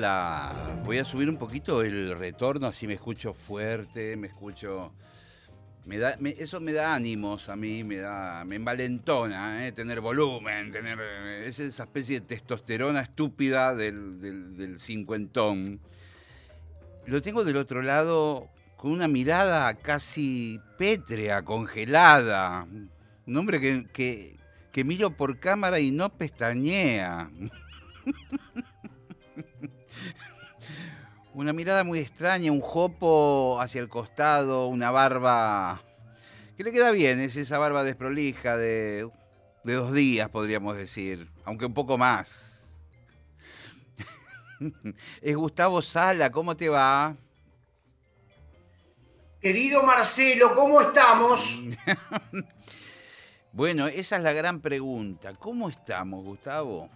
Voy a subir un poquito el retorno, así me escucho fuerte, me escucho... Me eso me da ánimos a mí, me da, me envalentona, ¿eh? tener volumen, tener eh, es esa especie de testosterona estúpida del, del, del cincuentón. Lo tengo del otro lado con una mirada casi pétrea, congelada. Un hombre que, que, que miro por cámara y no pestañea. Una mirada muy extraña, un jopo hacia el costado, una barba que le queda bien, es esa barba desprolija de, de dos días, podríamos decir, aunque un poco más. Es Gustavo Sala, ¿cómo te va? Querido Marcelo, ¿cómo estamos? Bueno, esa es la gran pregunta. ¿Cómo estamos, Gustavo?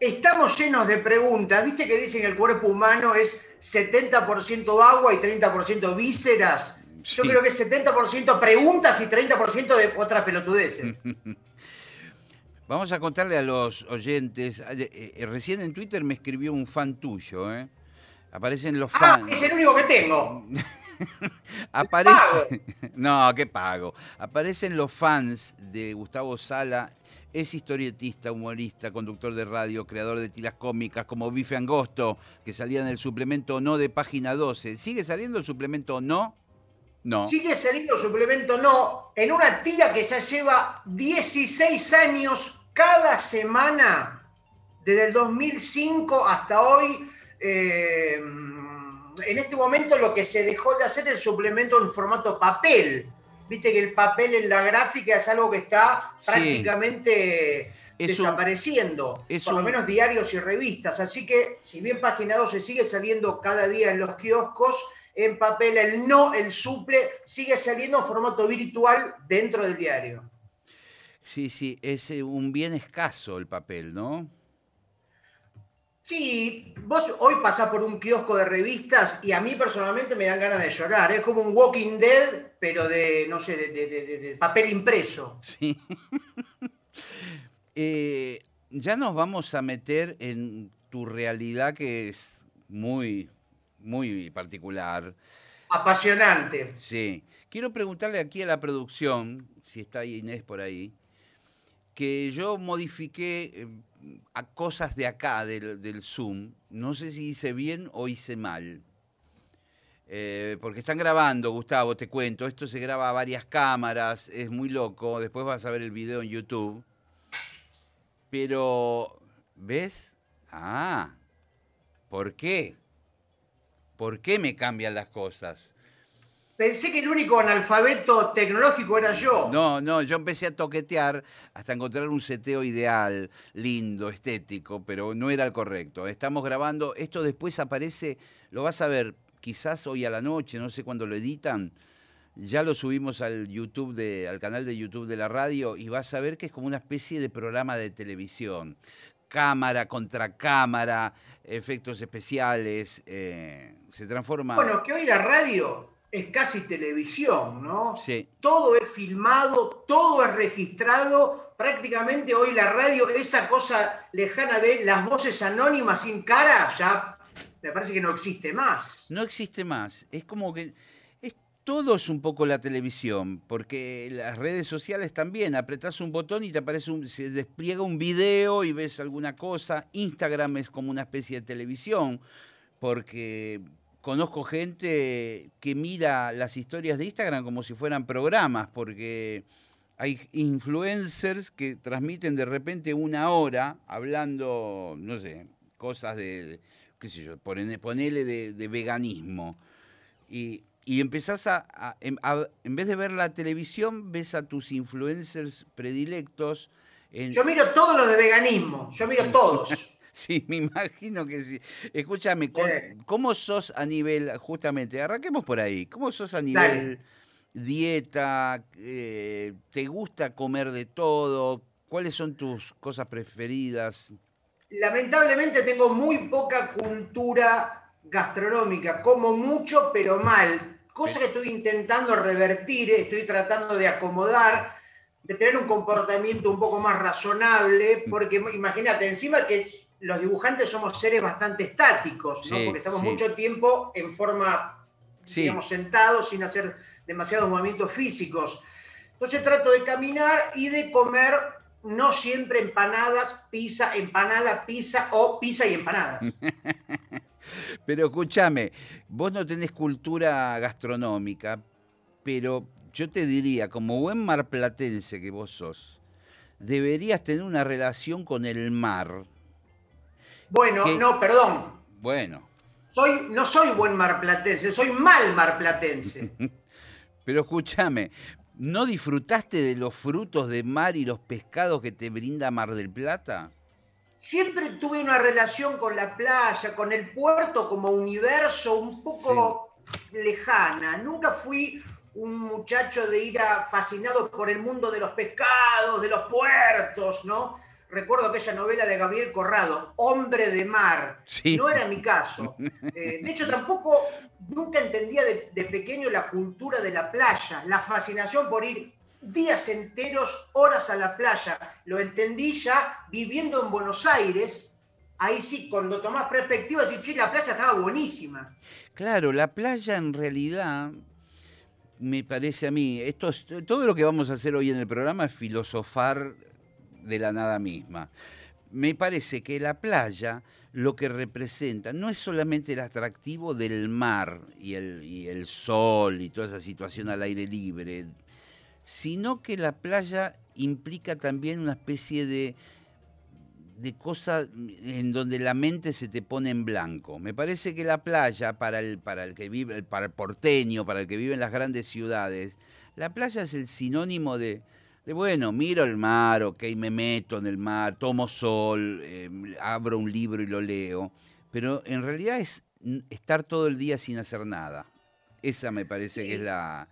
Estamos llenos de preguntas. ¿Viste que dicen que el cuerpo humano es 70% agua y 30% vísceras? Yo Sí. creo que es 70% preguntas y 30% de otras pelotudeces. Vamos a contarle a los oyentes. eh, eh, recién en Twitter me escribió un fan tuyo, ¿eh? Aparecen los Ah, fans. es el único que tengo. Aparece... No, qué pago. Aparecen los fans de Gustavo Sala. Es historietista, humorista, conductor de radio, creador de tiras cómicas como Bife Angosto, que salía en el suplemento No de página 12. ¿Sigue saliendo el suplemento No? No. Sigue saliendo suplemento no, en una tira que ya lleva 16 años cada semana, desde el 2005 hasta hoy. eh, en este momento lo que se dejó de hacer es el suplemento en formato papel. Viste que el papel en la gráfica es algo que está Sí. prácticamente un- desapareciendo, es por lo un- menos diarios y revistas. Así que, si bien Página 12 sigue saliendo cada día en los kioscos, en papel, el no, el suple, sigue saliendo en formato virtual dentro del diario. Sí, sí, es eh, un bien escaso el papel, ¿no? Sí, vos hoy pasás por un kiosco de revistas y a mí personalmente me dan ganas de llorar. Es como un Walking Dead, pero de, no sé, de, de- de- de- papel impreso. Sí. Eh, ya nos vamos a meter en tu realidad que es muy, muy particular. Apasionante. Sí. Quiero preguntarle aquí a la producción, si está Inés por ahí, que yo modifiqué eh, a cosas de acá, del, Zoom. No sé si hice bien o hice mal. Eh, porque están grabando, Gustavo, te cuento. Esto se graba a varias cámaras, es muy loco. Después vas a ver el video en YouTube. Pero, ¿ves? Ah, ¿por qué? ¿Por qué me cambian las cosas? Pensé que el único analfabeto tecnológico era yo. No, no, yo empecé a toquetear hasta encontrar un seteo ideal, lindo, estético, pero no era el correcto. Estamos grabando, esto después aparece, lo vas a ver quizás hoy a la noche, no sé cuándo lo editan. Ya lo subimos al YouTube de, al canal de YouTube de la radio y vas a ver que es como una especie de programa de televisión. Cámara contra cámara, efectos especiales, eh, se transforma. Bueno, que hoy la radio es casi televisión, ¿no? Sí. Todo es filmado, todo es registrado. Prácticamente hoy la radio, esa cosa lejana de las voces anónimas sin cara, ya me parece que no existe más. no existe más. Es como que es, todo es un poco la televisión, porque las redes sociales también, apretás un botón y te aparece un, se despliega un video y ves alguna cosa. Instagram es como una especie de televisión, porque conozco gente que mira las historias de Instagram como si fueran programas, porque hay influencers que transmiten de repente una hora hablando, no sé, cosas de, qué sé yo, ponele, de, de veganismo. Y, y empezás a, a- en, a- en vez de ver la televisión, ves a tus influencers predilectos. En, Yo miro todo lo de veganismo, yo miro todos. Sí, me imagino que sí. Escúchame, ¿cómo sos a nivel, justamente, arranquemos por ahí, ¿cómo sos a nivel dieta? Eh, ¿Te gusta comer de todo? ¿Cuáles son tus cosas preferidas? Lamentablemente tengo muy poca cultura gastronómica, como mucho pero mal, cosa que estoy intentando revertir, estoy tratando de acomodar, de tener un comportamiento un poco más razonable, mm. porque imagínate, encima que los dibujantes somos seres bastante estáticos, ¿no? porque estamos mucho tiempo en forma, digamos, sentados sin hacer demasiados movimientos físicos. Entonces trato de caminar y de comer no siempre empanadas, pizza, empanada, pizza o pizza y empanada. pero escúchame, vos no tenés cultura gastronómica, pero yo te diría, como buen marplatense que vos sos, deberías tener una relación con el mar. Bueno, no, perdón. Bueno. Soy, no soy buen marplatense, soy mal marplatense. pero escúchame, ¿No disfrutaste de los frutos de mar y los pescados que te brinda Mar del Plata? Siempre tuve una relación con la playa, con el puerto como universo un poco lejana. Nunca fui un muchacho de ir fascinado por el mundo de los pescados, de los puertos, ¿no? Recuerdo aquella novela de Gabriel Corrado, Hombre de Mar. No era mi caso. Eh, de hecho, tampoco nunca entendía de, pequeño la cultura de la playa, la fascinación por ir días enteros, horas a la playa. Lo entendí ya viviendo en Buenos Aires. Ahí sí, cuando tomás perspectiva, sí, che, la playa estaba buenísima. Claro, la playa en realidad, me parece a mí, esto todo lo que vamos a hacer hoy en el programa es filosofar de la nada misma. Me parece que la playa lo que representa no es solamente el atractivo del mar y el, sol y toda esa situación al aire libre, sino que la playa implica también una especie de, de cosa en donde la mente se te pone en blanco. Me parece que la playa, para el, para el que vive, para el porteño, para el que vive en las grandes ciudades, la playa es el sinónimo de, bueno, miro el mar, ok, me meto en el mar, tomo sol, em, abro un libro y lo leo, pero en realidad es estar todo el día sin hacer nada. Esa me parece que es la,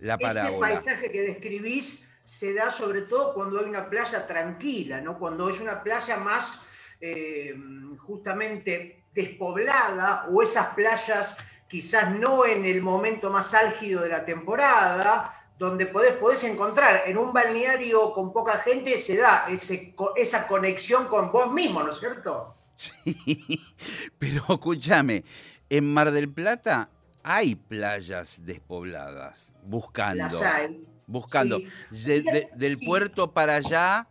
la parábola. Ese paisaje que describís se da sobre todo cuando hay una playa tranquila, ¿no? Cuando es una playa más em, justamente despoblada o esas playas quizás no en el momento más álgido de la temporada, donde podés, encontrar en un balneario con poca gente, se da ese, esa conexión con vos mismo, ¿no es cierto? Sí, pero escúchame, en Mar del Plata hay playas despobladas, buscando. Las hay. Buscando. del puerto para allá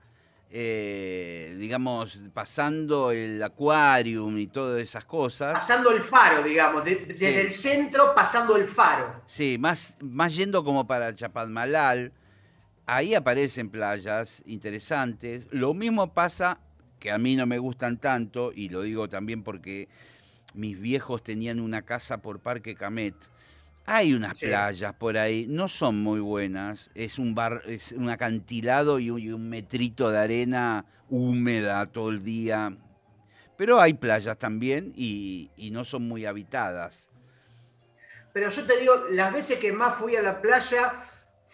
eh, digamos, pasando el acuarium y todas esas cosas. Pasando el faro, digamos, desde el centro pasando el faro. Sí, más, más yendo como para Chapadmalal, ahí aparecen playas interesantes. Lo mismo pasa, que a mí no me gustan tanto, y lo digo también porque mis viejos tenían una casa por Parque Camet, hay unas playas por ahí, no son muy buenas, es un bar, es un acantilado y un, metrito de arena húmeda todo el día. Pero hay playas también y, y no son muy habitadas. Pero yo te digo, las veces que más fui a la playa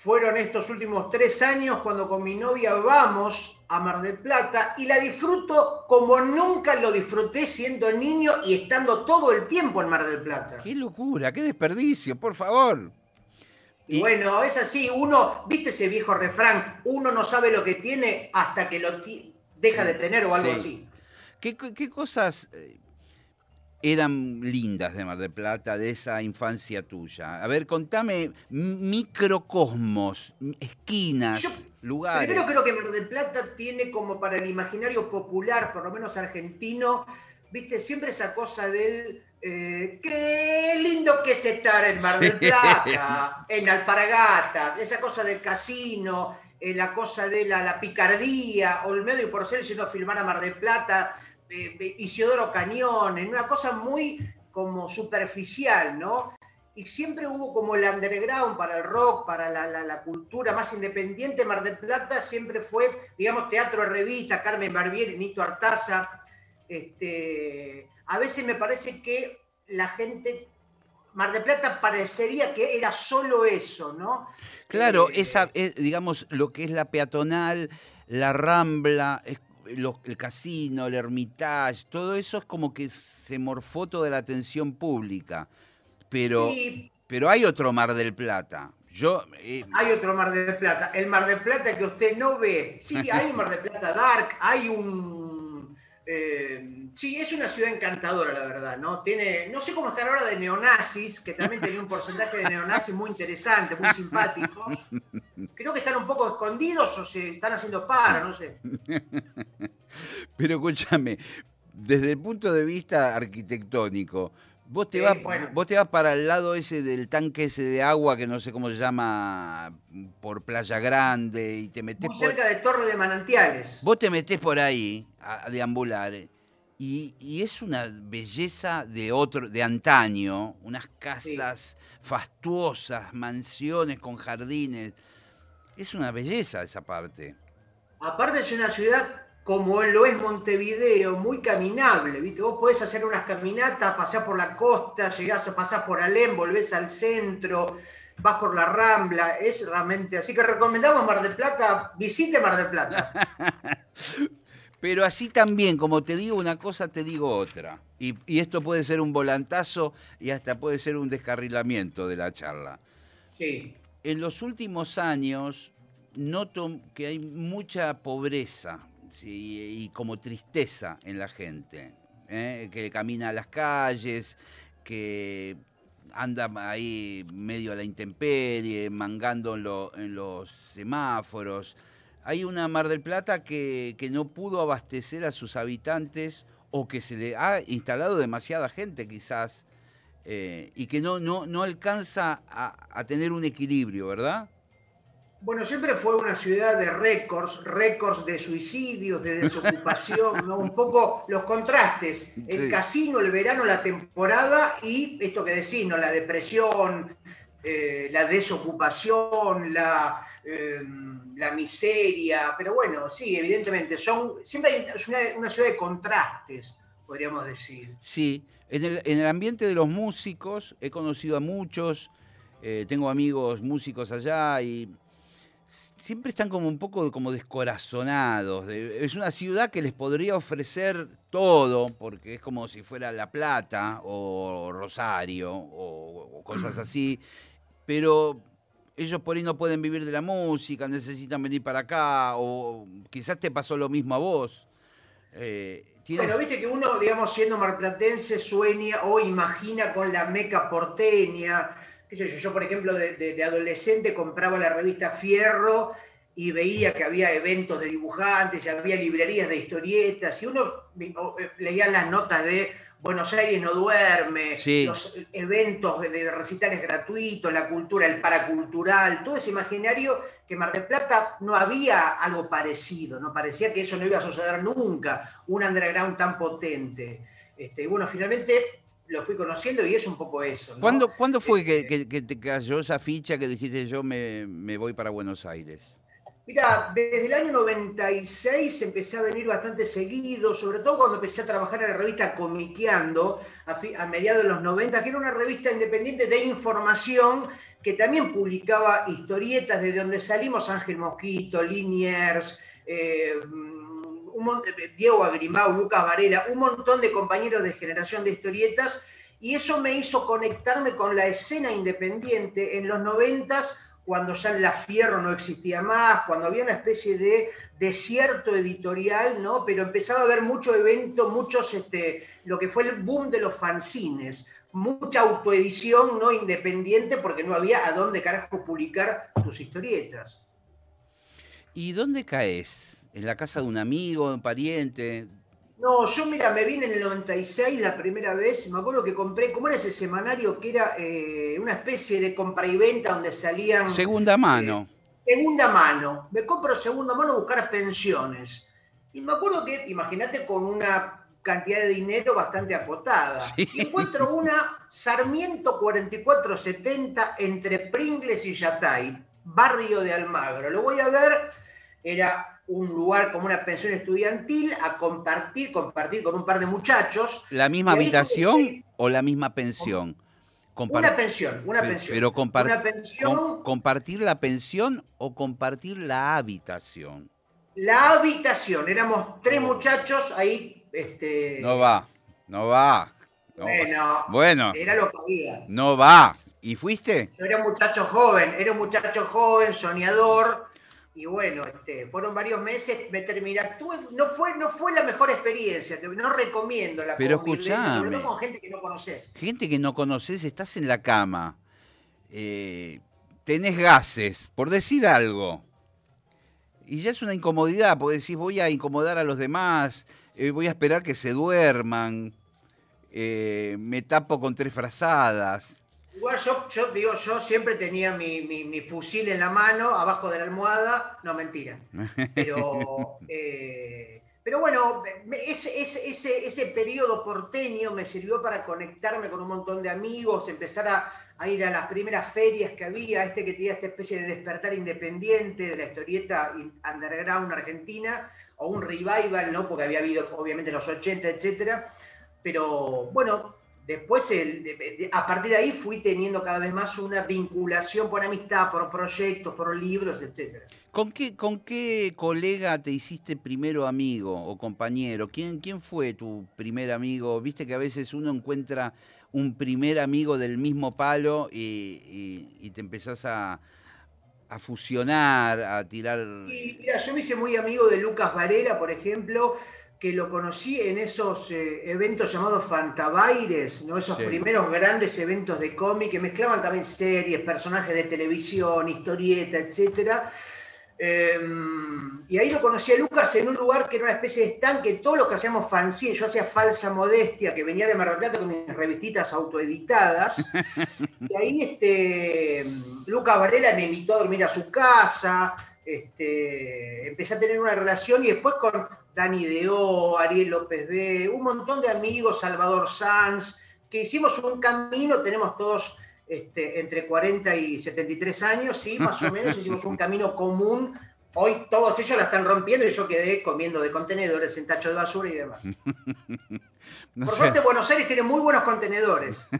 fueron estos últimos tres años cuando con mi novia vamos a Mar del Plata y la disfruto como nunca lo disfruté siendo niño y estando todo el tiempo en Mar del Plata. ¡Qué locura! ¡Qué desperdicio! Por favor. Y bueno, es así, uno, viste ese viejo refrán, uno no sabe lo que tiene hasta que lo deja de tener o algo así. ¿Qué, ¿Qué, cosas eh, eran lindas de Mar del Plata, de esa infancia tuya? A ver, contame microcosmos, esquinas, lugares. Primero creo que Mar del Plata tiene como para el imaginario popular, por lo menos argentino, viste, siempre esa cosa del... Eh, qué lindo que es estar en Mar del Plata, en Alparagatas, esa cosa del casino, eh, la cosa de la, la picardía, Olmedo y Porcel yendo a filmar a Mar del Plata, Isidoro Cañón, en una cosa muy como superficial, ¿no? Y siempre hubo como el underground para el rock, para la, cultura más independiente. Mar del Plata siempre fue, digamos, teatro de revista, Carmen Barbieri, Nito Artaza. Este, a veces me parece que la gente Mar de Plata parecería que era solo eso, ¿no? Claro, eh, esa, digamos, lo que es la peatonal, la rambla, el casino, el Hermitage, todo eso es como que se morfó toda la atención pública. Pero, pero hay otro Mar del Plata. Yo, eh, hay otro Mar del Plata. El Mar del Plata que usted no ve. Sí, hay un Mar del Plata Dark, hay un eh, sí, es una ciudad encantadora, la verdad, ¿no? Tiene, no sé cómo está ahora de neonazis, que también tenía un porcentaje de neonazis muy interesante, muy simpáticos. Creo que están un poco escondidos o se están haciendo para, no sé. Pero escúchame, desde el punto de vista arquitectónico, Vos te, vas, vos te vas para el lado ese del tanque ese de agua que no sé cómo se llama, por Playa Grande, y te metés... Muy cerca de Torre de Manantiales. Vos te metés por ahí a, deambular y, es una belleza de otro, de antaño, unas casas fastuosas, mansiones con jardines. Es una belleza esa parte. Aparte es una ciudad como lo es Montevideo, muy caminable, ¿viste? Vos podés hacer unas caminatas, pasar por la costa, llegás a pasar por Alem, volvés al centro, vas por la Rambla, es realmente... Así que recomendamos Mar del Plata, visite Mar del Plata. Pero así también, como te digo una cosa, te digo otra. Y, y, esto puede ser un volantazo y hasta puede ser un descarrilamiento de la charla. Sí. En los últimos años noto que hay mucha pobreza y como tristeza en la gente, ¿eh? que camina a las calles, que anda ahí medio a la intemperie, mangando en, los semáforos. Hay una Mar del Plata que, no pudo abastecer a sus habitantes o que se le ha instalado demasiada gente quizás eh, y que no, no, no alcanza a tener un equilibrio, ¿verdad? Bueno, siempre fue una ciudad de récords, récords de suicidios, de desocupación, un poco los contrastes, el casino, el verano, la temporada y esto que decís, ¿no? la depresión, eh, la desocupación, la, em, la, miseria, pero bueno, sí, evidentemente, son, siempre hay una, ciudad de contrastes, podríamos decir. Sí, en el, en el ambiente de los músicos he conocido a muchos, eh, tengo amigos músicos allá y siempre están como un poco como descorazonados. Es una ciudad que les podría ofrecer todo, porque es como si fuera La Plata o Rosario o, cosas así, pero ellos por ahí no pueden vivir de la música, necesitan venir para acá, o quizás te pasó lo mismo a vos. Eh, Pero viste que uno, digamos, siendo marplatense, sueña o imagina con la meca porteña, yo, por ejemplo, de, adolescente compraba la revista Fierro y veía que había eventos de dibujantes, había librerías de historietas, y uno eh, leía las notas de Buenos Aires no duerme, los eventos de recitales gratuitos, la cultura, el paracultural, todo ese imaginario que Mar del Plata no había algo parecido, no parecía que eso no iba a suceder nunca, un underground tan potente. Este, bueno, finalmente lo fui conociendo y es un poco eso. ¿Cuándo, fue que, este te cayó esa ficha que dijiste yo me, voy para Buenos Aires? Mira, desde el año 96 empecé a venir bastante seguido, sobre todo cuando empecé a trabajar en la revista Comiqueando, a, mediados de los 90, que era una revista independiente de información que también publicaba historietas de donde salimos Ángel Mosquito, Liniers, eh, Diego Agrimau, Lucas Varela, un montón de compañeros de generación de historietas, y eso me hizo conectarme con la escena independiente en los noventas, cuando ya la Fierro no existía más, cuando había una especie de desierto editorial, ¿no? Pero empezaba a haber mucho evento, muchos, este, lo que fue el boom de los fanzines, mucha autoedición no independiente porque no había a dónde carajo publicar tus historietas. ¿Y dónde caes? ¿En la casa de un amigo, un pariente? No, yo mira, me vine en el 96 la primera vez, me acuerdo que compré, ¿cómo era ese semanario? Que era eh, una especie de compra y venta donde salían... Segunda mano. Eh, segunda mano. Me compro segunda mano a buscar pensiones. Y me acuerdo que, imagínate, con una cantidad de dinero bastante acotada. Y encuentro una Sarmiento 4470 entre Pringles y Yatay, barrio de Almagro. Lo voy a ver era un lugar como una pensión estudiantil a compartir, compartir con un par de muchachos. ¿La misma habitación o la misma pensión? una pensión, una pensión. Pero compartir la pensión o compartir la habitación. La habitación, éramos tres muchachos ahí. Este... No va, no va. bueno, bueno, era lo que había. No va. ¿Y fuiste? Yo era un muchacho joven, era un muchacho joven, soñador, y bueno, este, fueron varios meses, me terminé, no fue, no fue la mejor experiencia, no recomiendo la Pero escuchame, sobre todo con gente que no conoces. Gente que no conoces, estás en la cama, eh, tenés gases, por decir algo. Y ya es una incomodidad, porque decís, voy a incomodar a los demás, eh, voy a esperar que se duerman, eh, me tapo con tres frazadas. Igual yo, digo, yo siempre tenía mi, fusil en la mano, abajo de la almohada. No, mentira. Pero, eh, pero bueno, ese, ese, ese, periodo porteño me sirvió para conectarme con un montón de amigos, empezar a, ir a las primeras ferias que había, este que tenía esta especie de despertar independiente de la historieta underground argentina, o un revival, ¿no? Porque había habido, obviamente, los 80, etcétera. Pero bueno, Después, a partir de ahí, fui teniendo cada vez más una vinculación por amistad, por proyectos, por libros, etc. ¿Con qué, ¿Con qué colega te hiciste primero amigo o compañero? ¿Quién, ¿Quién fue tu primer amigo? Viste que a veces uno encuentra un primer amigo del mismo palo y, te empezás a, fusionar, a tirar... mira, yo me hice muy amigo de Lucas Varela, por ejemplo, que lo conocí en esos eh, eventos llamados Fantabaires, ¿no? esos primeros grandes eventos de cómic que mezclaban también series, personajes de televisión, historieta, etc. Em, y ahí lo conocí a Lucas en un lugar que era una especie de estanque, todos los que hacíamos fanzine, yo hacía falsa modestia, que venía de Mar del Plata con mis revistitas autoeditadas, y ahí este, Lucas Varela me invitó a dormir a su casa, este, empecé a tener una relación y después con Dani Deo, Ariel López B, un montón de amigos, Salvador Sanz, que hicimos un camino, tenemos todos este, entre 40 y 73 años, sí, más o menos, hicimos un camino común. Hoy todos ellos la están rompiendo y yo quedé comiendo de contenedores en tacho de basura y demás. Por suerte, Buenos Aires tiene muy buenos contenedores.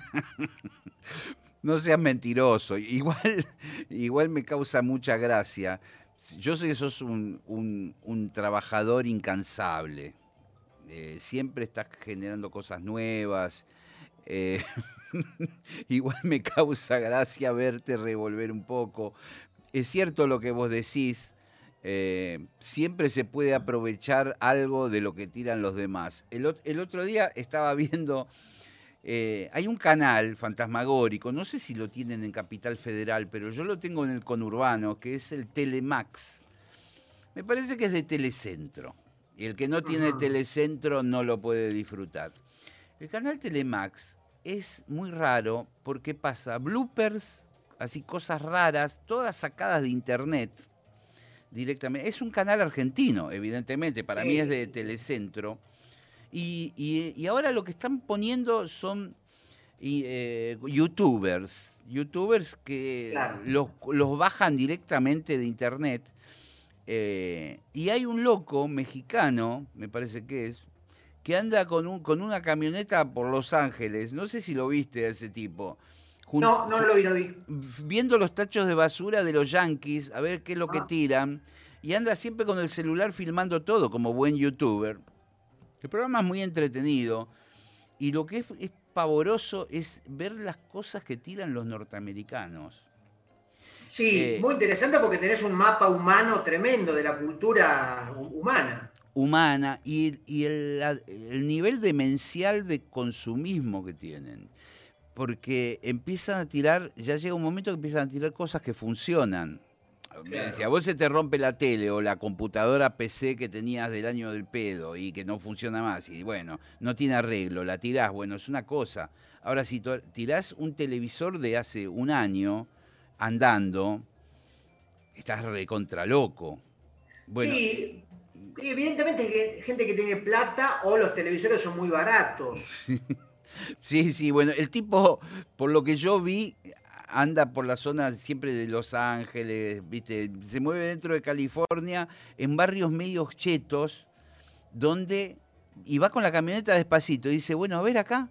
No seas mentiroso. Igual, igual me causa mucha gracia yo sé que sos un, trabajador incansable. Eh, siempre estás generando cosas nuevas. Eh, igual me causa gracia verte revolver un poco. Es cierto lo que vos decís. Eh, siempre se puede aprovechar algo de lo que tiran los demás. el otro día estaba viendo eh, hay un canal fantasmagórico, no sé si lo tienen en Capital Federal, pero yo lo tengo en el conurbano, que es el Telemax. Me parece que es de Telecentro. Y el que no tiene Telecentro no lo puede disfrutar. El canal Telemax es muy raro porque pasa bloopers, así cosas raras, todas sacadas de internet directamente. Es un canal argentino, evidentemente, para mí es de Telecentro y, ahora lo que están poniendo son eh, youtubers, youtubers que los, bajan directamente de internet. Eh, y hay un loco mexicano, me parece que es, que anda con, un, con una camioneta por Los Ángeles. No sé si lo viste a ese tipo. no, no lo vi, no vi. Viendo los tachos de basura de los yankees, a ver qué es lo que ah. tiran. Y anda siempre con el celular filmando todo, como buen youtuber. El programa es muy entretenido y lo que es, pavoroso es ver las cosas que tiran los norteamericanos. Sí, eh, muy interesante porque tenés un mapa humano tremendo de la cultura humana. Humana y, el, el, nivel demencial de consumismo que tienen. Porque empiezan a tirar, ya llega un momento que empiezan a tirar cosas que funcionan. Si a vos se te rompe la tele o la computadora PC que tenías del año del pedo y que no funciona más y bueno, no tiene arreglo, la tirás, bueno, es una cosa. Ahora, si tirás un televisor de hace un año andando, estás recontra loco. Bueno, sí, evidentemente hay gente que tiene plata o los televisores son muy baratos. Sí, sí, bueno, el tipo, por lo que yo vi, anda por la zona siempre de Los Ángeles, ¿viste? Se mueve dentro de California en barrios medios chetos, donde. Y va con la camioneta despacito. Y dice, bueno, a ver acá.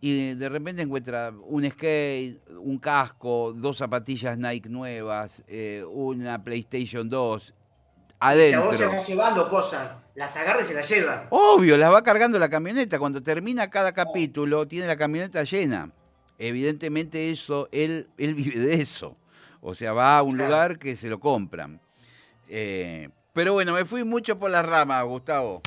Y de repente encuentra un skate, un casco, dos zapatillas Nike nuevas, eh, una PlayStation 2, adentro. vos se va llevando cosas, las agarra y se las lleva. Obvio, las va cargando la camioneta. Cuando termina cada capítulo, tiene la camioneta llena. Evidentemente eso, él, él vive de eso. O sea, va a un lugar que se lo compran. Eh, pero bueno, me fui mucho por las ramas, Gustavo.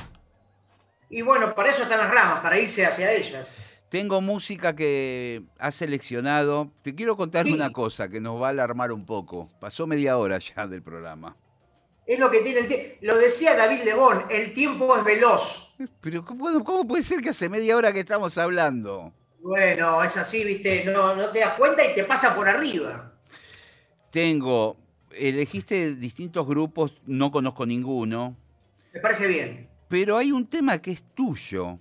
Y bueno, para eso están las ramas, para irse hacia ellas. Tengo música que ha seleccionado. Te quiero contar una cosa que nos va a alarmar un poco. Pasó media hora ya del programa. Es lo que tiene el tiempo. Lo decía David Lebón, el tiempo es veloz. Pero ¿cómo, puede ser que hace media hora que estamos hablando? Bueno, es así, viste, no, no te das cuenta y te pasa por arriba. Tengo, elegiste distintos grupos, no conozco ninguno. Me parece bien. Pero hay un tema que es tuyo.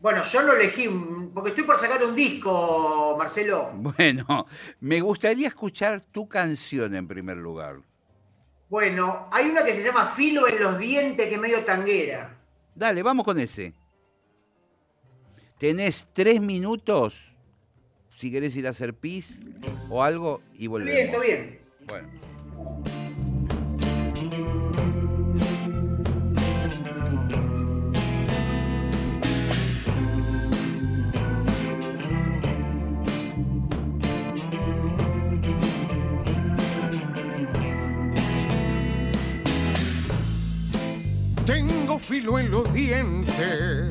Bueno, yo lo elegí porque estoy por sacar un disco, Marcelo. Bueno, me gustaría escuchar tu canción en primer lugar. Bueno, hay una que se llama Filo en los dientes, que es medio tanguera. Dale, vamos con ese. Tenés tres minutos, si querés ir a hacer pis o algo, y volvemos. Bien, está bien. Bueno. filo en los dientes,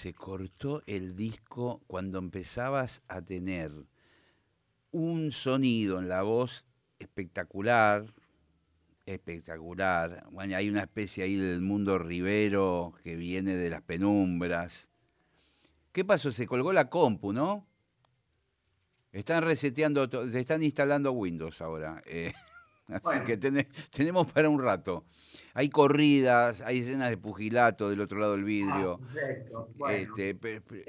se cortó el disco cuando empezabas a tener un sonido en la voz espectacular, espectacular. Bueno, hay una especie ahí del mundo ribero que viene de las penumbras. ¿Qué pasó? Se colgó la compu, ¿no? Están reseteando, están instalando Windows ahora. Eh, así que tenemos para un rato. Hay corridas, hay escenas de pugilato del otro lado del vidrio. Ah, este,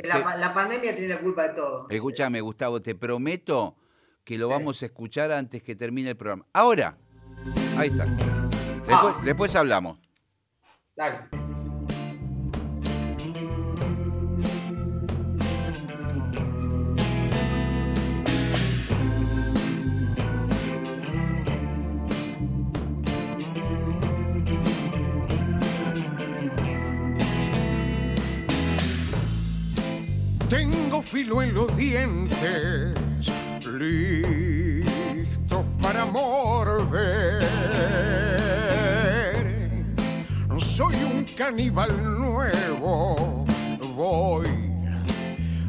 la, la, pandemia tiene la culpa de todo. Escúchame, Gustavo, te prometo que lo vamos a escuchar antes que termine el programa. Ahora, ahí está. Después, ah. hablamos. Dale. Tengo filo en los dientes listos para morder. Soy un caníbal nuevo, voy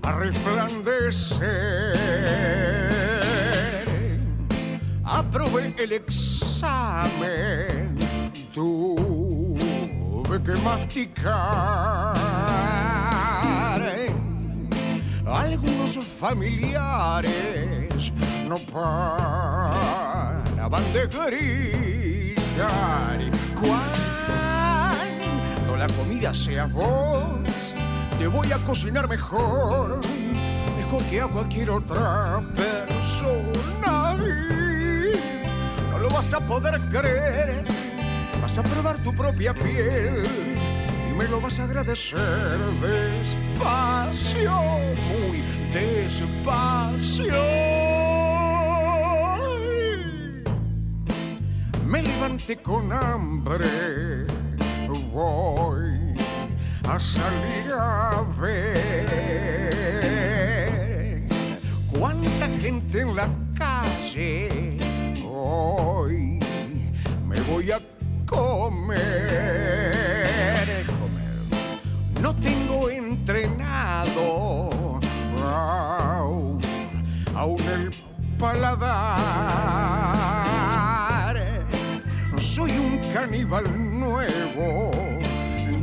a resplandecer. Aprobé el examen, tuve que masticar algunos familiares no paraban de gritar. Cuando la comida sea vos, te voy a cocinar mejor, mejor que a cualquier otra persona. No lo vas a poder creer, vas a probar tu propia piel me lo vas a agradecer. Despacio, muy despacio. Me levanté con hambre, voy a salir a ver cuánta gente en la calle. Hoy me voy a comer paladar. Soy un caníbal nuevo,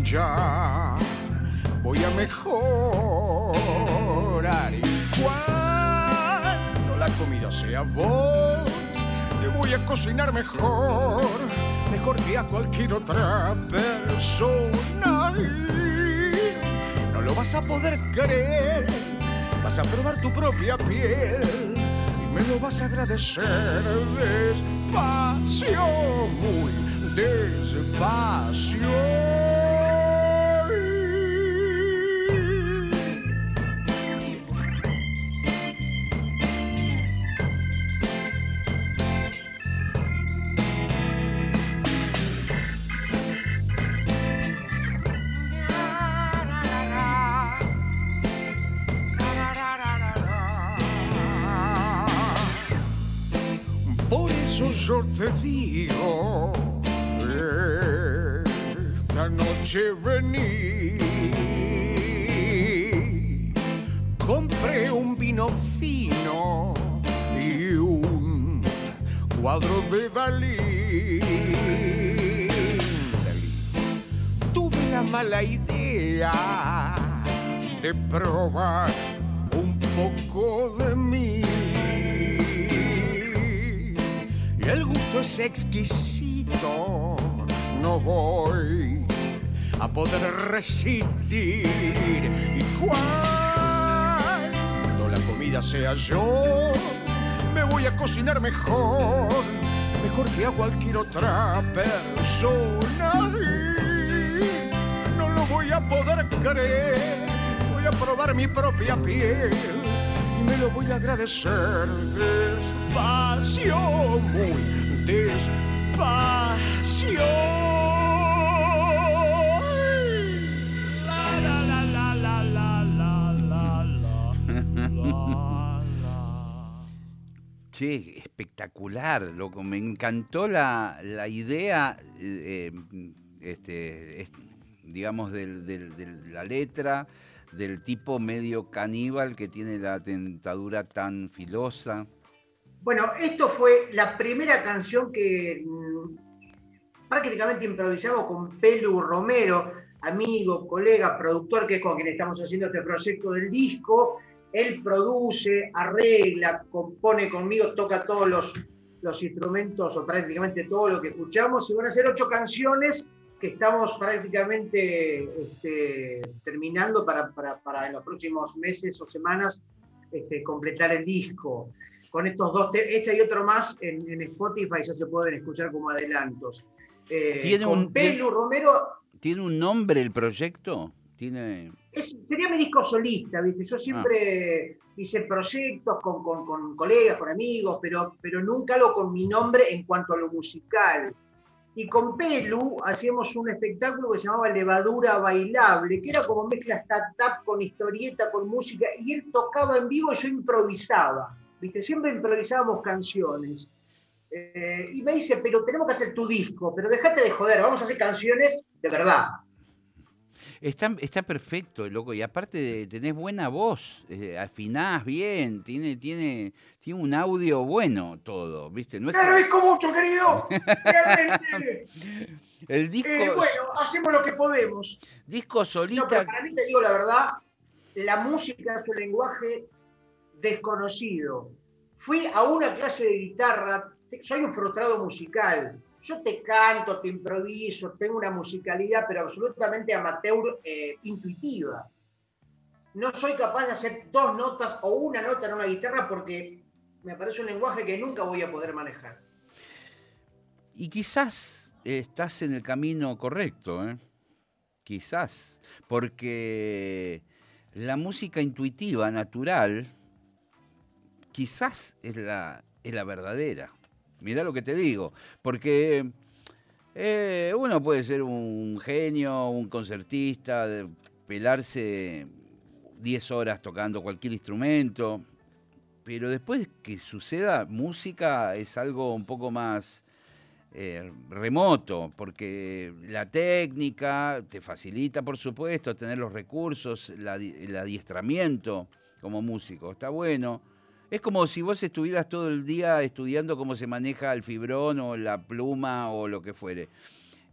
ya voy a mejorar. Y cuando la comida sea vos, te voy a cocinar mejor, mejor que a cualquier otra persona. No lo vas a poder creer, vas a probar tu propia piel me lo vas a agradecer despacio, muy despacio. Sea yo, me voy a cocinar mejor, mejor que a cualquier otra persona. No lo voy a poder creer, voy a probar mi propia piel y me lo voy a agradecer despacio, muy despacio. Espectacular, loco. Me encantó la, la idea, eh, este, es- digamos, del- del- de la letra, del tipo medio caníbal que tiene la dentadura tan filosa. Bueno, esto fue la primera canción que mm, prácticamente improvisamos con Pelu Romero, amigo, colega, productor, que es con quien estamos haciendo este proyecto del disco. Él produce, arregla, compone conmigo, toca todos los, los instrumentos o prácticamente todo lo que escuchamos. Y van a ser ocho canciones que estamos prácticamente este, terminando para, para- para en los próximos meses o semanas este, completar el disco con estos dos, te- este y otro más en, en Spotify ya se pueden escuchar como adelantos. Eh, Tiene con un- Pelu Romero, ¿Tiene un nombre el proyecto? Tiene. es- sería mi disco solista, ¿viste? Yo siempre hice proyectos con, con- colegas, con amigos, pero, pero nunca lo con mi nombre en cuanto a lo musical. Y con Pelu hacíamos un espectáculo que se llamaba Levadura Bailable, que era como mezcla stand-up con historieta, con música, y él tocaba en vivo y yo improvisaba. ¿Viste? Siempre improvisábamos canciones. Eh, y me dice, pero tenemos que hacer tu disco, pero déjate de joder, vamos a hacer canciones de verdad. Está, está perfecto, loco. Y aparte de- tenés buena voz, eh, afinás bien, tiene, tiene, tiene un audio bueno todo, ¿viste? No es ¡Te que- agradezco mucho, querido! Realmente. el disco, Eh, bueno, hacemos lo que podemos. disco No, solita. pero para mí te digo la verdad, la música es un lenguaje desconocido. Fui a una clase de guitarra, soy un frustrado musical. Yo te canto, te improviso, tengo una musicalidad, pero absolutamente amateur, eh, intuitiva. No soy capaz de hacer dos notas o una nota en una guitarra porque me parece un lenguaje que nunca voy a poder manejar. Y quizás estás en el camino correcto, ¿eh? Quizás. Porque la música intuitiva, natural, quizás es la, es la verdadera. Mirá lo que te digo. Porque eh, uno puede ser un genio, un concertista, de pelarse 10 horas tocando cualquier instrumento. Pero después que suceda música es algo un poco más eh, remoto, porque la técnica te facilita, por supuesto, tener los recursos, la el adiestramiento como músico, está bueno. Es como si vos estuvieras todo el día estudiando cómo se maneja el fibrón o la pluma o lo que fuere.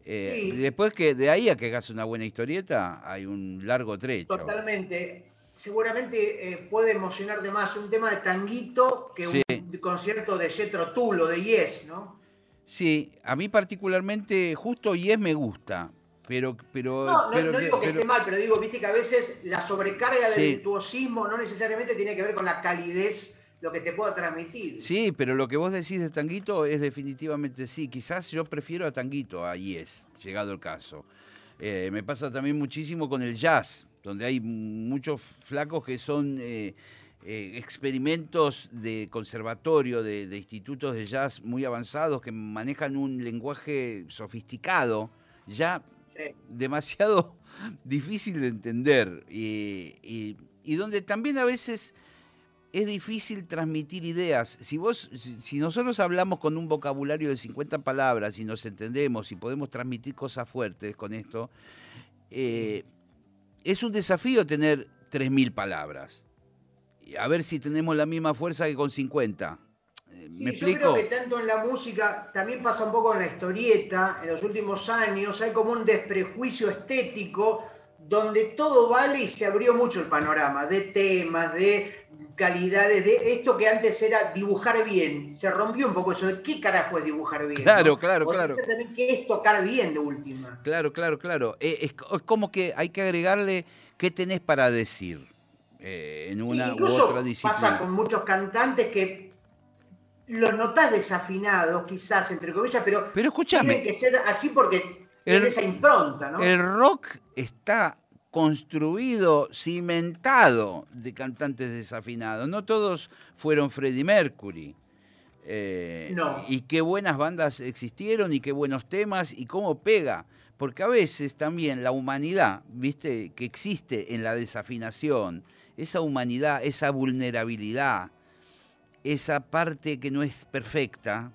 Eh, Sí. Después que de ahí a que hagas una buena historieta, hay un largo trecho. Totalmente. Seguramente eh, puede emocionarte más un tema de tanguito que Sí. un concierto de Jetro Tull o de Yes, ¿no? Sí, a mí particularmente justo Yes me gusta, pero... pero, No, no, pero, no digo que pero- esté mal, pero digo, viste que a veces la sobrecarga del Sí. virtuosismo no necesariamente tiene que ver con la calidez, lo que te pueda transmitir. Sí, pero lo que vos decís de Tanguito es definitivamente sí. Quizás yo prefiero a Tanguito, a Yes, llegado el caso. Eh, me pasa también muchísimo con el jazz, donde hay muchos flacos que son eh, eh, experimentos de conservatorio, de, de institutos de jazz muy avanzados, que manejan un lenguaje sofisticado, ya Sí. demasiado difícil de entender y, y- y donde también a veces es difícil transmitir ideas. Si vos, si, nosotros hablamos con un vocabulario de 50 palabras y nos entendemos y podemos transmitir cosas fuertes con esto, eh, es un desafío tener 3.000 palabras. A ver si tenemos la misma fuerza que con 50. Eh, Sí, ¿Me yo explico? creo que tanto en la música, también pasa un poco en la historieta, en los últimos años, hay como un desprejuicio estético donde todo vale y se abrió mucho el panorama de temas, de calidades, de esto que antes era dibujar bien. Se rompió un poco eso de qué carajo es dibujar bien. Claro, ¿no? claro, claro. también qué es tocar bien de última. Claro, claro, claro. Eh, Es, co- es como que hay que agregarle qué tenés para decir eh, en Sí, una u incluso otra disciplina. pasa con muchos cantantes que los notás desafinados, quizás, entre comillas, pero Pero escúchame, tienen que ser así porque El- es esa impronta, ¿no? el rock está construido, cimentado de cantantes desafinados. No todos fueron Freddie Mercury. Eh, No. Y qué buenas bandas existieron y qué buenos temas y cómo pega. Porque a veces también la humanidad, viste, que existe en la desafinación, esa humanidad, esa vulnerabilidad, esa parte que no es perfecta,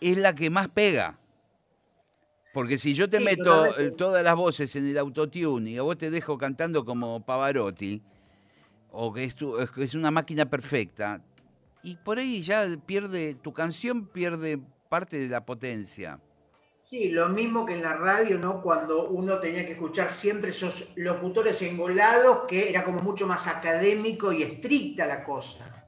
es la que más pega. Porque si yo te Sí, meto totalmente. eh, todas las voces en el autotune y a vos te dejo cantando como Pavarotti, o que es, tu- es una máquina perfecta, y por ahí ya pierde, tu canción pierde parte de la potencia. Sí, lo mismo que en la radio, ¿no? Cuando uno tenía que escuchar siempre esos locutores engolados, que era como mucho más académico y estricta la cosa.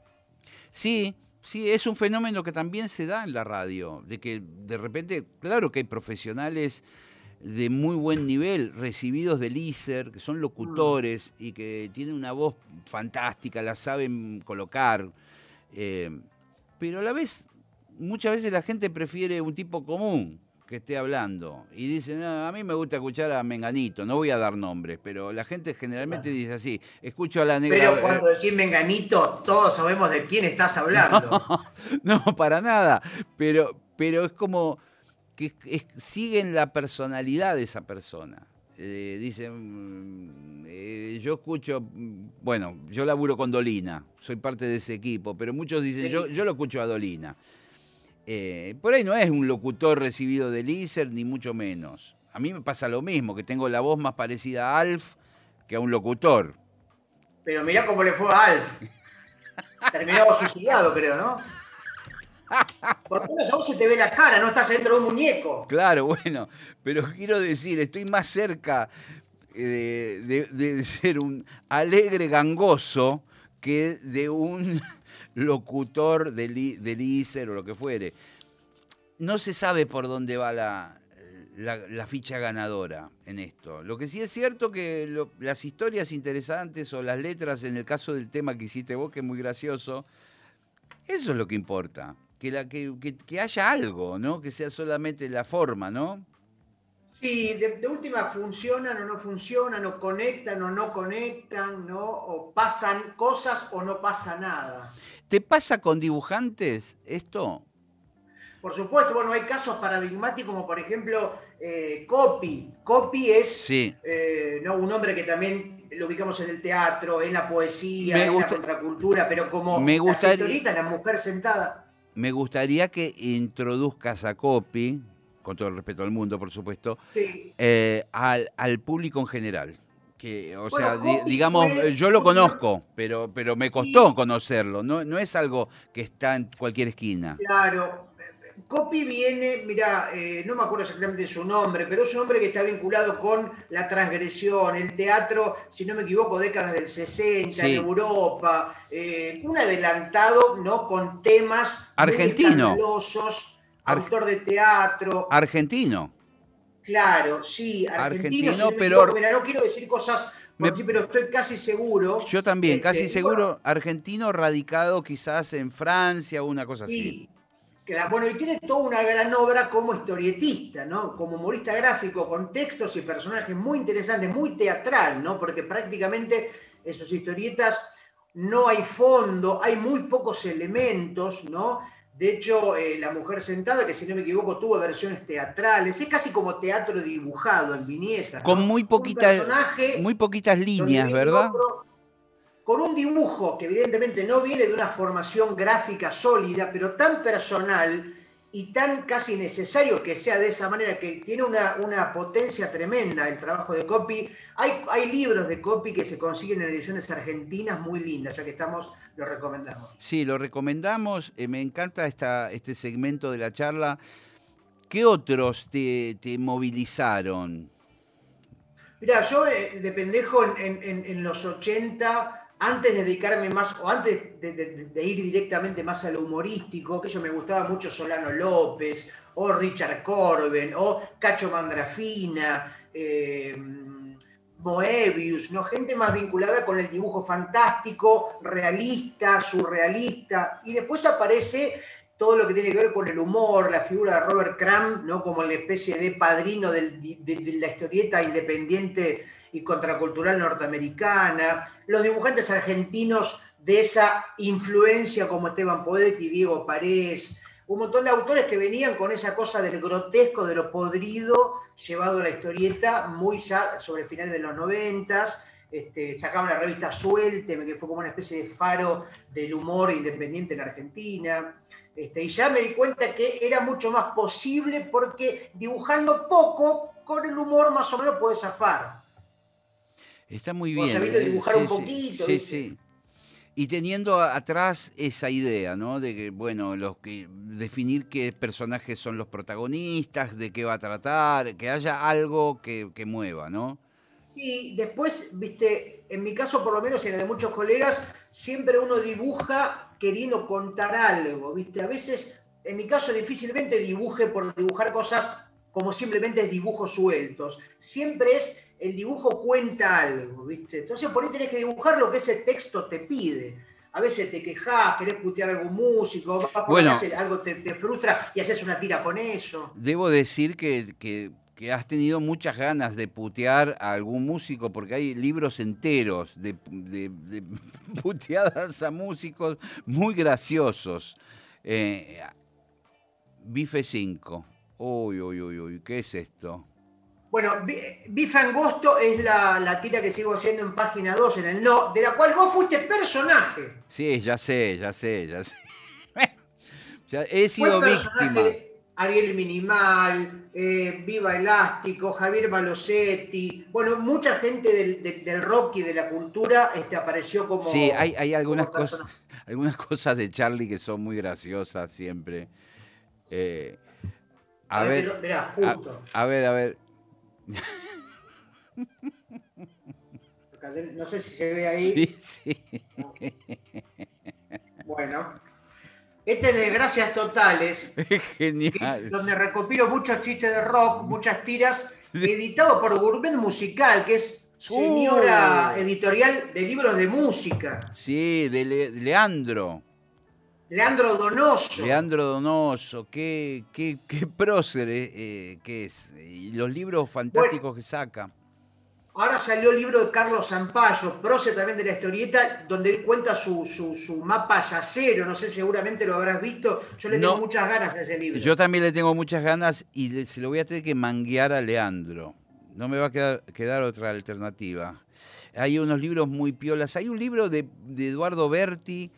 Sí, sí, es un fenómeno que también se da en la radio, de que de repente, claro que hay profesionales de muy buen nivel, recibidos del ISER, que son locutores y que tienen una voz fantástica, la saben colocar, eh, pero a la vez, muchas veces la gente prefiere un tipo común que esté hablando y dicen, "Ah, a mí me gusta escuchar a Menganito, no voy a dar nombres, pero la gente generalmente Claro. dice así, escucho a la negra... Pero cuando decís Menganito, todos sabemos de quién estás hablando. No, para nada. Pero, pero es como que es- siguen la personalidad de esa persona. Eh, dicen, mm, eh, yo escucho, mm, bueno, yo laburo con Dolina, soy parte de ese equipo, pero muchos dicen, Sí. yo, yo lo escucho a Dolina. Eh, por ahí no es un locutor recibido del ISER, ni mucho menos. A mí me pasa lo mismo, que tengo la voz más parecida a Alf que a un locutor. Pero mirá cómo le fue a Alf. Terminó suicidado, creo, ¿no? Por lo menos a vos se te ve la cara, no estás dentro de un muñeco. Claro, bueno, pero quiero decir, estoy más cerca eh, de, de- de ser un alegre gangoso que de un locutor del, del ISER o lo que fuere. No se sabe por dónde va la, la- ficha ganadora en esto. Lo que sí es cierto que las historias interesantes o las letras, en el caso del tema que hiciste vos, que es muy gracioso, eso es lo que importa. Que, la, que- que haya algo, ¿no? Que sea solamente la forma, ¿no? Sí, de, de última funcionan o no funcionan, o conectan o no conectan, ¿no? O pasan cosas o no pasa nada. ¿Te pasa con dibujantes esto? Por supuesto, bueno, hay casos paradigmáticos como por ejemplo eh, Copy. Copy es Sí. eh, ¿no? un hombre que también lo ubicamos en el teatro, en la poesía, Me en gusta- la contracultura, pero como me gustaría- historietas, la mujer sentada. Me gustaría que introduzcas a Copy, con todo el respeto al mundo, por supuesto, Sí. eh, al, al público en general. Que, o Bueno, sea, di- digamos, fue yo lo conozco, pero, pero me costó conocerlo. No, no es algo que está en cualquier esquina. Claro. Copy viene, mira, eh, no me acuerdo exactamente su nombre, pero es un hombre que está vinculado con la transgresión, el teatro, si no me equivoco, décadas del 60, en Europa, eh, un adelantado, ¿no? Con temas argentino, autor de teatro. Argentino. Claro, sí, argentino, pero... no quiero decir cosas pero estoy casi seguro. Yo también, casi seguro, argentino radicado quizás en Francia o una cosa así. bueno, y tiene toda una gran obra como historietista, ¿no? Como humorista gráfico, con textos y personajes muy interesantes, muy teatral, ¿no? Porque prácticamente en sus historietas no hay fondo, hay muy pocos elementos, ¿no? De hecho, eh, La Mujer Sentada, que si no me equivoco tuvo versiones teatrales, es casi como teatro dibujado en viñetas. Con muy, poquitas, muy poquitas líneas, ¿verdad? con un dibujo que evidentemente no viene de una formación gráfica sólida, pero tan personal y tan casi necesario que sea de esa manera, que tiene una, una potencia tremenda el trabajo de copy. Hay, hay, libros de copy que se consiguen en ediciones argentinas muy lindas, ya que estamos, lo recomendamos. Sí, lo recomendamos. Eh, me encanta esta, este segmento de la charla. ¿Qué otros te, te movilizaron? Mira, yo eh, de pendejo en, en, en los 80 antes de dedicarme más, o antes de, ir directamente más a lo humorístico, que yo me gustaba mucho Solano López, o Richard Corben, o Cacho Mandrafina, eh, Moebius, ¿no? gente más vinculada con el dibujo fantástico, realista, surrealista, y después aparece todo lo que tiene que ver con el humor, la figura de Robert Crumb, ¿no? como la especie de padrino de, la historieta independiente y contracultural norteamericana, los dibujantes argentinos de esa influencia como Esteban Poetti, Diego Parés, un montón de autores que venían con esa cosa del grotesco, de lo podrido, llevado a la historieta muy ya sobre finales de los noventas, este, sacaban la revista Suelte, que fue como una especie de faro del humor independiente en Argentina. Este, y ya me di cuenta que era mucho más posible porque dibujando poco, con el humor más o menos puedes zafar. Está muy bien. sabiendo ¿eh? dibujar un poquito. Sí, sí. Y teniendo atrás esa idea, ¿no? De que, bueno, los que definir qué personajes son los protagonistas, de qué va a tratar, que haya algo que, mueva, ¿no? Y después, viste, en mi caso por lo menos y en el de muchos colegas, siempre uno dibuja queriendo contar algo, viste. A veces, en mi caso difícilmente dibuje por dibujar cosas como simplemente dibujos sueltos. Siempre es el dibujo cuenta algo, ¿viste? Entonces por ahí tenés que dibujar lo que ese texto te pide. A veces te quejas, querés putear a algún músico, bueno, algo te, frustra y haces una tira con eso. Debo decir que, has tenido muchas ganas de putear a algún músico, porque hay libros enteros de, puteadas a músicos muy graciosos. Eh, Bife 5. Uy, uy, uy, uy, ¿qué es esto? Bueno, Bife Angosto es la, tira que sigo haciendo en página 2, en el no, de la cual vos fuiste personaje. Sí, ya sé, ya sé, ya sé. he sido víctima. Ariel Minimal, eh, Viva Elástico, Javier Malosetti, bueno, mucha gente del, rock y de la cultura este, apareció como. Sí, hay, algunas, cosas, algunas cosas de Charlie que son muy graciosas siempre. Eh, a, ver, a ver, a ver. No sé si se ve ahí. Sí, sí. Bueno. Este es de Gracias Totales. Genial. donde recopilo muchos chistes de rock, muchas tiras, editado por Gourmet Musical, que es señora uh. editorial de libros de música. Sí, de Leandro. Leandro Donoso. Leandro Donoso, qué, qué, qué prócer eh, eh, que es. Y los libros fantásticos que saca. Ahora salió el libro de Carlos Zampayo, prócer también de la historieta, donde él cuenta su, su, mapa yacero. No sé, seguramente lo habrás visto. Yo le tengo muchas ganas a ese libro. Yo también le tengo muchas ganas y se lo voy a tener que manguear a Leandro. No me va a quedar, quedar otra alternativa. Hay unos libros muy piolas. Hay un libro de, de Eduardo Berti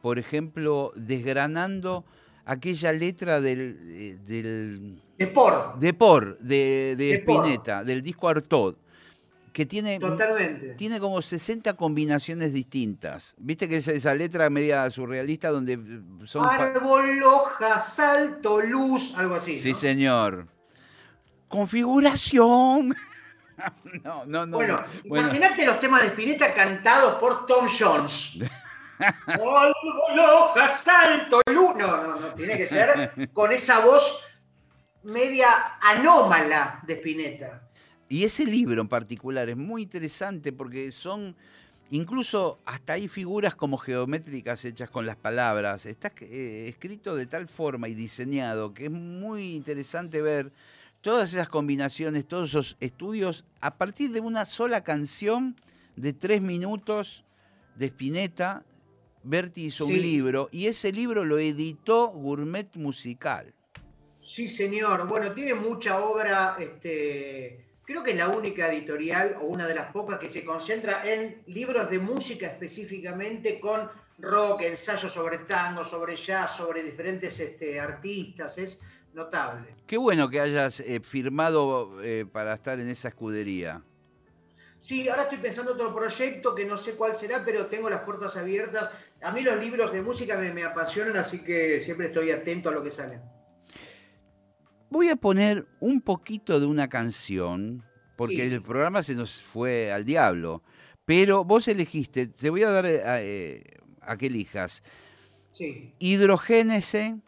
por ejemplo, desgranando aquella letra del... Eh, del de Por. De Por, de, de, Spinetta, del disco Artaud, que tiene, Totalmente. tiene como 60 combinaciones distintas. Viste que es esa letra media surrealista donde eh, son... Árbol, hoja, salto, luz, algo así. Sí, ¿no? señor. Configuración. no, no, no. Bueno, Bueno, imagínate los temas de Spinetta cantados por Tom Jones. Árbol, hoja, salto, luz. No, no, no, tiene que ser con esa voz media anómala de Spinetta. Y ese libro en particular es muy interesante porque son, incluso hasta hay figuras como geométricas hechas con las palabras. Está eh, escrito de tal forma y diseñado que es muy interesante ver todas esas combinaciones, todos esos estudios a partir de una sola canción de tres minutos de Spinetta. Berti hizo un libro y ese libro lo editó Gourmet Musical. Sí, señor. Bueno, tiene mucha obra, este, creo que es la única editorial o una de las pocas que se concentra en libros de música específicamente con rock, ensayos sobre tango, sobre jazz, sobre diferentes este, artistas. Es notable. Qué bueno que hayas eh, firmado eh, para estar en esa escudería. Sí, ahora estoy pensando otro proyecto que no sé cuál será, pero tengo las puertas abiertas. A mí los libros de música me, me apasionan, así que siempre estoy atento a lo que sale. Voy a poner un poquito de una canción, porque Sí. el programa se nos fue al diablo. Pero vos elegiste, te voy a dar eh, a, eh, a que elijas. Sí. Hidrogénese,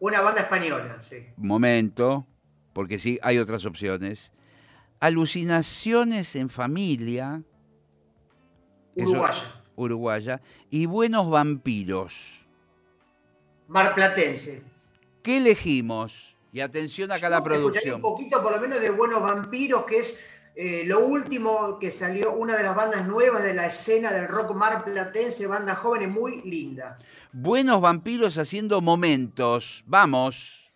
Una banda española, sí. momento, porque sí, hay otras opciones. Alucinaciones en familia, Eso- Uruguaya. uruguaya, y buenos vampiros. Marplatense. ¿Qué elegimos? Y atención acá a la producción. Un poquito, por lo menos, de Buenos Vampiros, que es eh, lo último que salió, una de las bandas nuevas de la escena del rock marplatense, banda joven y muy linda. Buenos vampiros haciendo momentos. Vamos.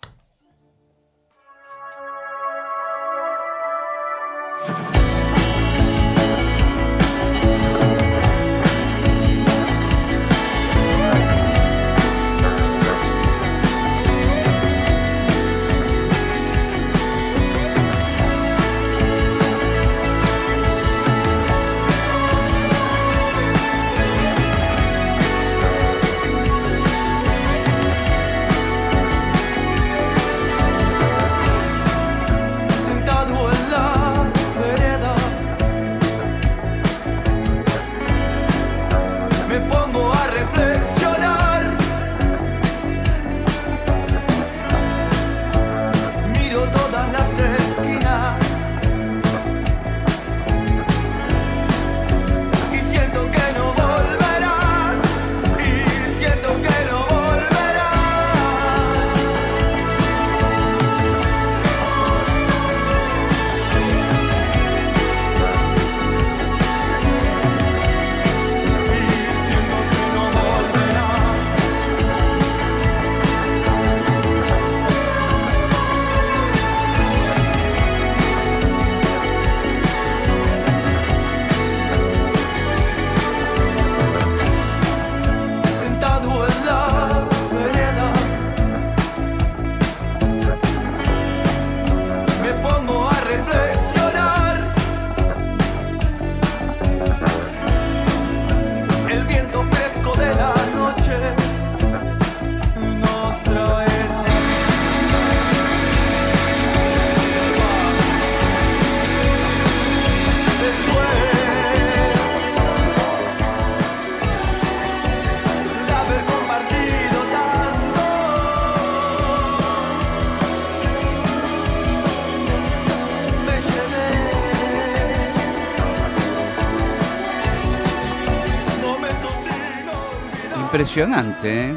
Impresionante, ¿eh?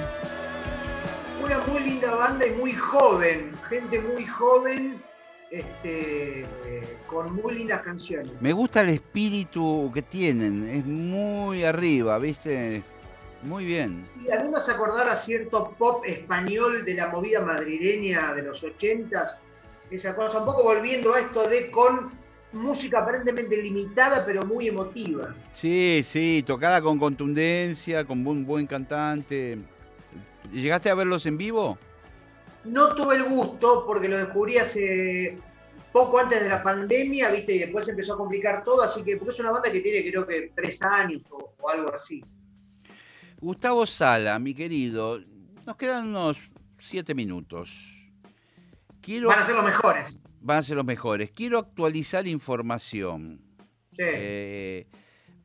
Una muy linda banda y muy joven, gente muy joven, este, eh, con muy lindas canciones. Me gusta el espíritu que tienen. Es muy arriba, ¿viste? Muy bien. Sí, a mí me hace acordar a cierto pop español de la movida madrileña de los ochentas, esa cosa, un poco volviendo a esto de con música aparentemente limitada pero muy emotiva. Sí, sí, tocada con contundencia, con un buen cantante. ¿Llegaste a verlos en vivo? No tuve el gusto porque lo descubrí hace poco antes de la pandemia, ¿viste? Y después se empezó a complicar todo, así que, porque es una banda que tiene creo que tres años o, o algo así. Gustavo Sala, mi querido, nos quedan unos siete minutos. Quiero, Van a ser los mejores. Van a ser los mejores. Quiero actualizar información. Sí. Eh,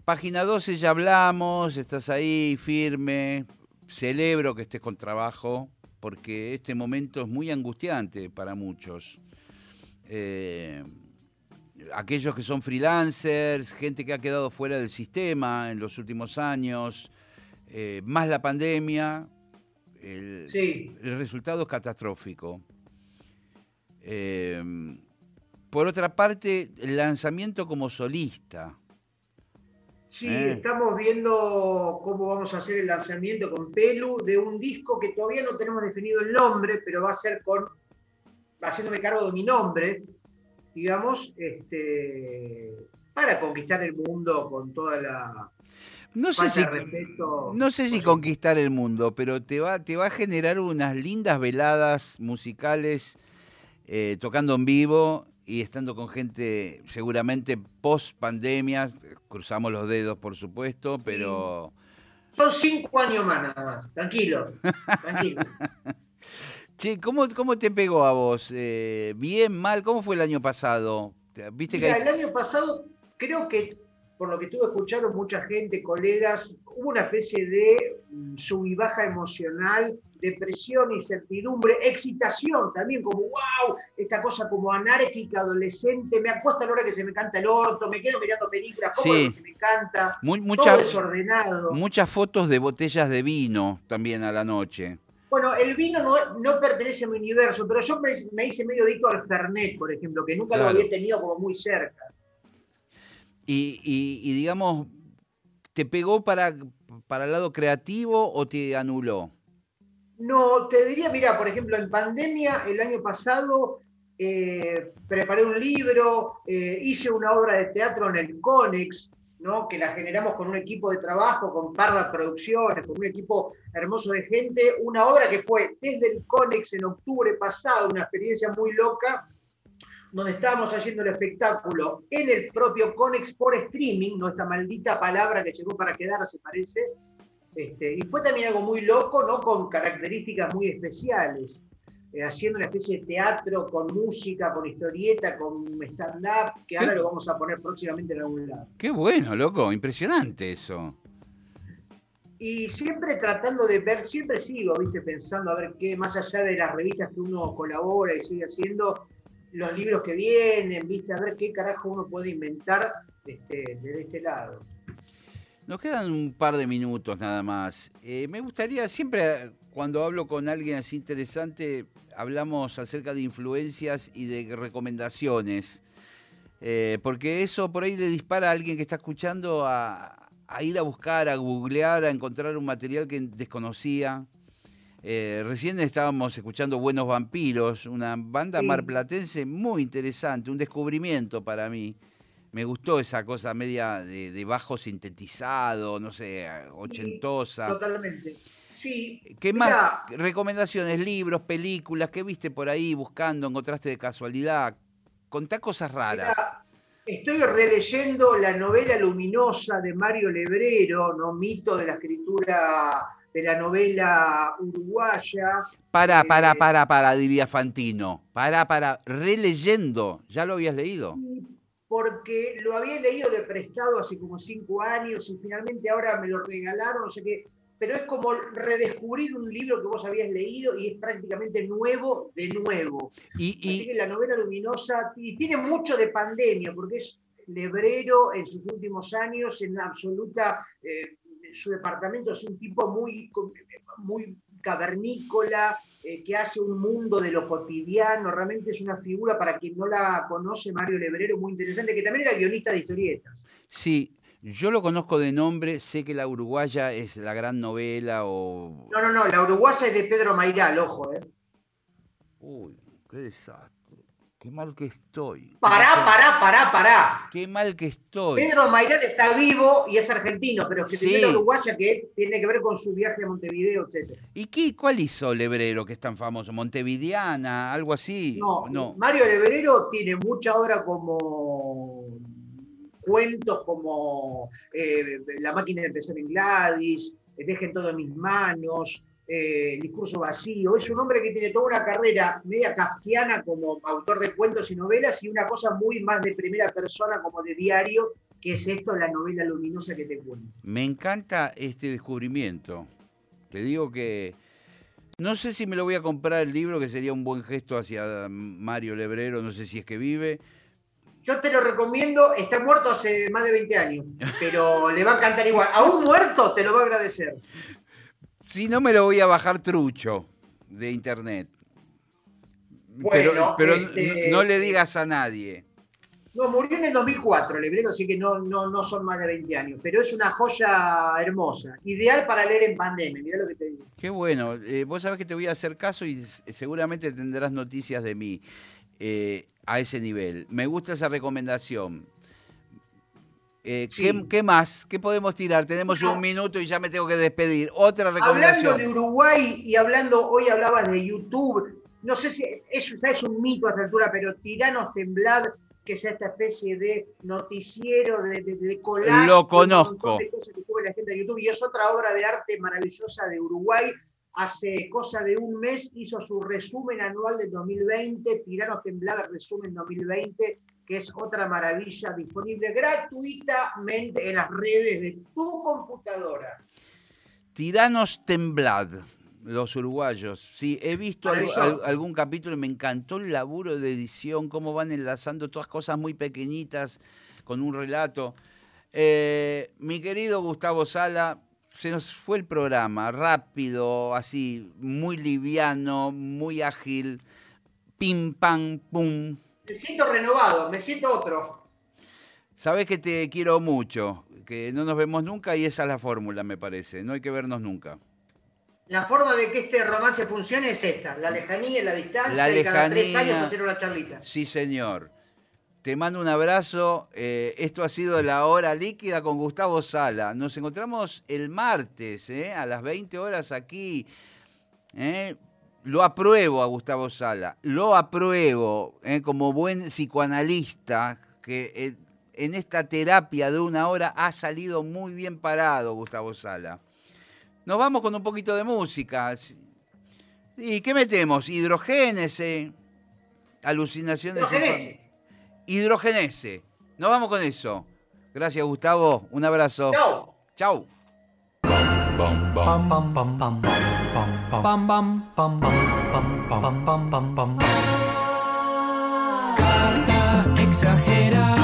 página 12 ya hablamos, estás ahí firme. Celebro que estés con trabajo, porque este momento es muy angustiante para muchos. Eh, aquellos que son freelancers, gente que ha quedado fuera del sistema en los últimos años, eh, más la pandemia, el, Sí. el resultado es catastrófico. Eh, por otra parte, el lanzamiento como solista. Sí, Eh. estamos viendo cómo vamos a hacer el lanzamiento con Pelu de un disco que todavía no tenemos definido el nombre, pero va a ser con, haciéndome cargo de mi nombre, digamos, este, para conquistar el mundo con toda la No sé falta si, de respeto. no sé si conquistar el mundo, pero te va, te va a generar unas lindas veladas musicales eh, tocando en vivo y estando con gente seguramente post pandemia. Cruzamos los dedos, por supuesto, pero... Son cinco años más nada más, tranquilo, tranquilo. Che, ¿cómo, cómo te pegó a vos? Eh, ¿Bien, mal? ¿Cómo fue el año pasado? ¿Viste que Mira, hay- el año pasado creo que, por lo que estuve escuchando, mucha gente, colegas, hubo una especie de mm, sub y baja emocional, depresión, incertidumbre, excitación también, como wow, esta cosa como anárquica, adolescente, me acuesto a la hora que se me canta el orto, me quedo mirando películas, como Sí. se me canta, mu- todo desordenado. muchas fotos de botellas de vino también a la noche? Bueno, el vino no, no pertenece a mi universo, pero yo me, me hice medio adicto al Fernet, por ejemplo, que nunca Claro. lo había tenido como muy cerca. Y, y- y, digamos, ¿te pegó para, para el lado creativo o te anuló? No, te diría, mira, por ejemplo, en pandemia el año pasado eh, preparé un libro, eh, hice una obra de teatro en el Conex, ¿no? que la generamos con un equipo de trabajo, con Parda Producciones, con un equipo hermoso de gente, una obra que fue desde el Conex en octubre pasado, una experiencia muy loca, donde estábamos haciendo el espectáculo en el propio Conex por streaming, ¿no? esta maldita palabra que llegó para quedarse, parece, este, y fue también algo muy loco, ¿no? Con características muy especiales. eh, haciendo una especie de teatro con música, con historieta, con stand-up, que ahora lo vamos a poner próximamente en algún lado. Qué bueno, loco, impresionante eso. Y siempre tratando de ver, siempre sigo, viste, pensando a ver qué, más allá de las revistas que uno colabora y sigue haciendo, los libros que vienen, viste, a ver qué carajo uno puede inventar este, desde este lado. Nos quedan un par de minutos nada más. Eh, me gustaría, siempre cuando hablo con alguien así interesante, hablamos acerca de influencias y de recomendaciones. Eh, porque eso por ahí le dispara a alguien que está escuchando a, a ir a buscar, a googlear, a encontrar un material que desconocía. Eh, recién estábamos escuchando Buenos Vampiros, una banda Sí. marplatense muy interesante, un descubrimiento para mí. Me gustó esa cosa media de, de bajo sintetizado, no sé, ochentosa. Totalmente. Sí. ¿Qué Mirá, más? Recomendaciones, libros, películas, ¿qué viste por ahí buscando, encontraste de casualidad? Contá cosas raras. Mirá, Estoy releyendo la novela luminosa de Mario Lebrero, ¿no? mito de la escritura de la novela uruguaya. Para, para, eh, para, para, diría Fantino. Para, para, releyendo. ¿Ya lo habías leído? Porque lo había leído de prestado hace como cinco años y finalmente ahora me lo regalaron, no sé qué. Pero es como redescubrir un libro que vos habías leído y es prácticamente nuevo de nuevo. Y, Así y que la novela luminosa y tiene mucho de pandemia, porque es Lebrero en sus últimos años, en absoluta, eh, su departamento es un tipo muy, muy cavernícola, eh, que hace un mundo de lo cotidiano, realmente es una figura, para quien no la conoce, Mario Lebrero, muy interesante, que también era guionista de historietas. sí, yo lo conozco de nombre, sé que la uruguaya es la gran novela o... No, no, no, la uruguaya es de Pedro Mairal, ojo, ¿eh? Uy, qué desastre. Qué mal que estoy. Pará, pará, pará, pará. Qué mal que estoy. Pedro Mayrán está vivo y es argentino, pero es que Sí. uruguaya que tiene que ver con su viaje a Montevideo, etc. ¿Y qué, cuál hizo Lebrero que es tan famoso? ¿Montevideana? ¿Algo así? No, no. Mario Lebrero tiene mucha obra como cuentos como eh, La máquina de pensar en Gladys, Dejen todo en mis manos, eh, discurso vacío. Es un hombre que tiene toda una carrera media kafkiana como autor de cuentos y novelas y una cosa muy más de primera persona como de diario, que es esto, la novela luminosa que te cuento. Me encanta este descubrimiento. Te digo que no sé si me lo voy a comprar el libro, que sería un buen gesto hacia Mario Lebrero, no sé si es que vive. Yo te lo recomiendo, está muerto hace más de 20 años, pero le va a encantar igual. Aún muerto te lo va a agradecer. Si no, me lo voy a bajar trucho de internet. pero Bueno, pero este- no, no le digas a nadie. No, murió en el 2004, Lebrero, así que no, no, no son más de 20 años, pero es una joya hermosa, ideal para leer en pandemia, mirá lo que te digo. Qué bueno. Eh, vos sabés que te voy a hacer caso y seguramente tendrás noticias de mí eh, a ese nivel. Me gusta esa recomendación. Eh, Sí. ¿qué, qué más? ¿Qué podemos tirar? Tenemos No. un minuto y ya me tengo que despedir. Otra Hablando recomendación. de Uruguay y hablando, hoy hablabas de YouTube, no sé si es, ya es un mito a esta altura, pero Tiranos Temblad, que es esta especie de noticiero, de, de, de collage, Lo de conozco. de cosas que sube la gente a YouTube, y es otra obra de arte maravillosa de Uruguay. Hace cosa de un mes hizo su resumen anual del 2020, Tiranos Temblad Resumen 2020, que es otra maravilla disponible gratuitamente en las redes de tu computadora. Tiranos Temblad, los uruguayos. Sí, he visto algo- Maravilloso. al- algún capítulo y me encantó el laburo de edición, cómo van enlazando todas cosas muy pequeñitas con un relato. Eh, mi querido Gustavo Sala, se nos fue el programa, rápido, así, muy liviano, muy ágil, pim, pam, pum. Me siento renovado, me siento otro. Sabes que te quiero mucho, que no nos vemos nunca y esa es la fórmula, me parece. No hay que vernos nunca. La forma de que este romance funcione es esta, la lejanía, la distancia, La y cada tres lejanía. años hacer una charlita. Sí, señor. Te mando un abrazo. Eh, esto ha sido la hora líquida con Gustavo Sala. Nos encontramos el martes ¿eh? a las 20 horas aquí. ¿eh? Lo apruebo a Gustavo Sala. Lo apruebo ¿eh? como buen psicoanalista que eh, en esta terapia de una hora ha salido muy bien parado Gustavo Sala. Nos vamos con un poquito de música. ¿Y qué metemos? Hidrogénese, alucinaciones. Hidrogenese. Hidrogenese. Nos vamos con eso. Gracias, Gustavo. Un abrazo. Chau. Chau. Pam pam pam pam Carta exagerada.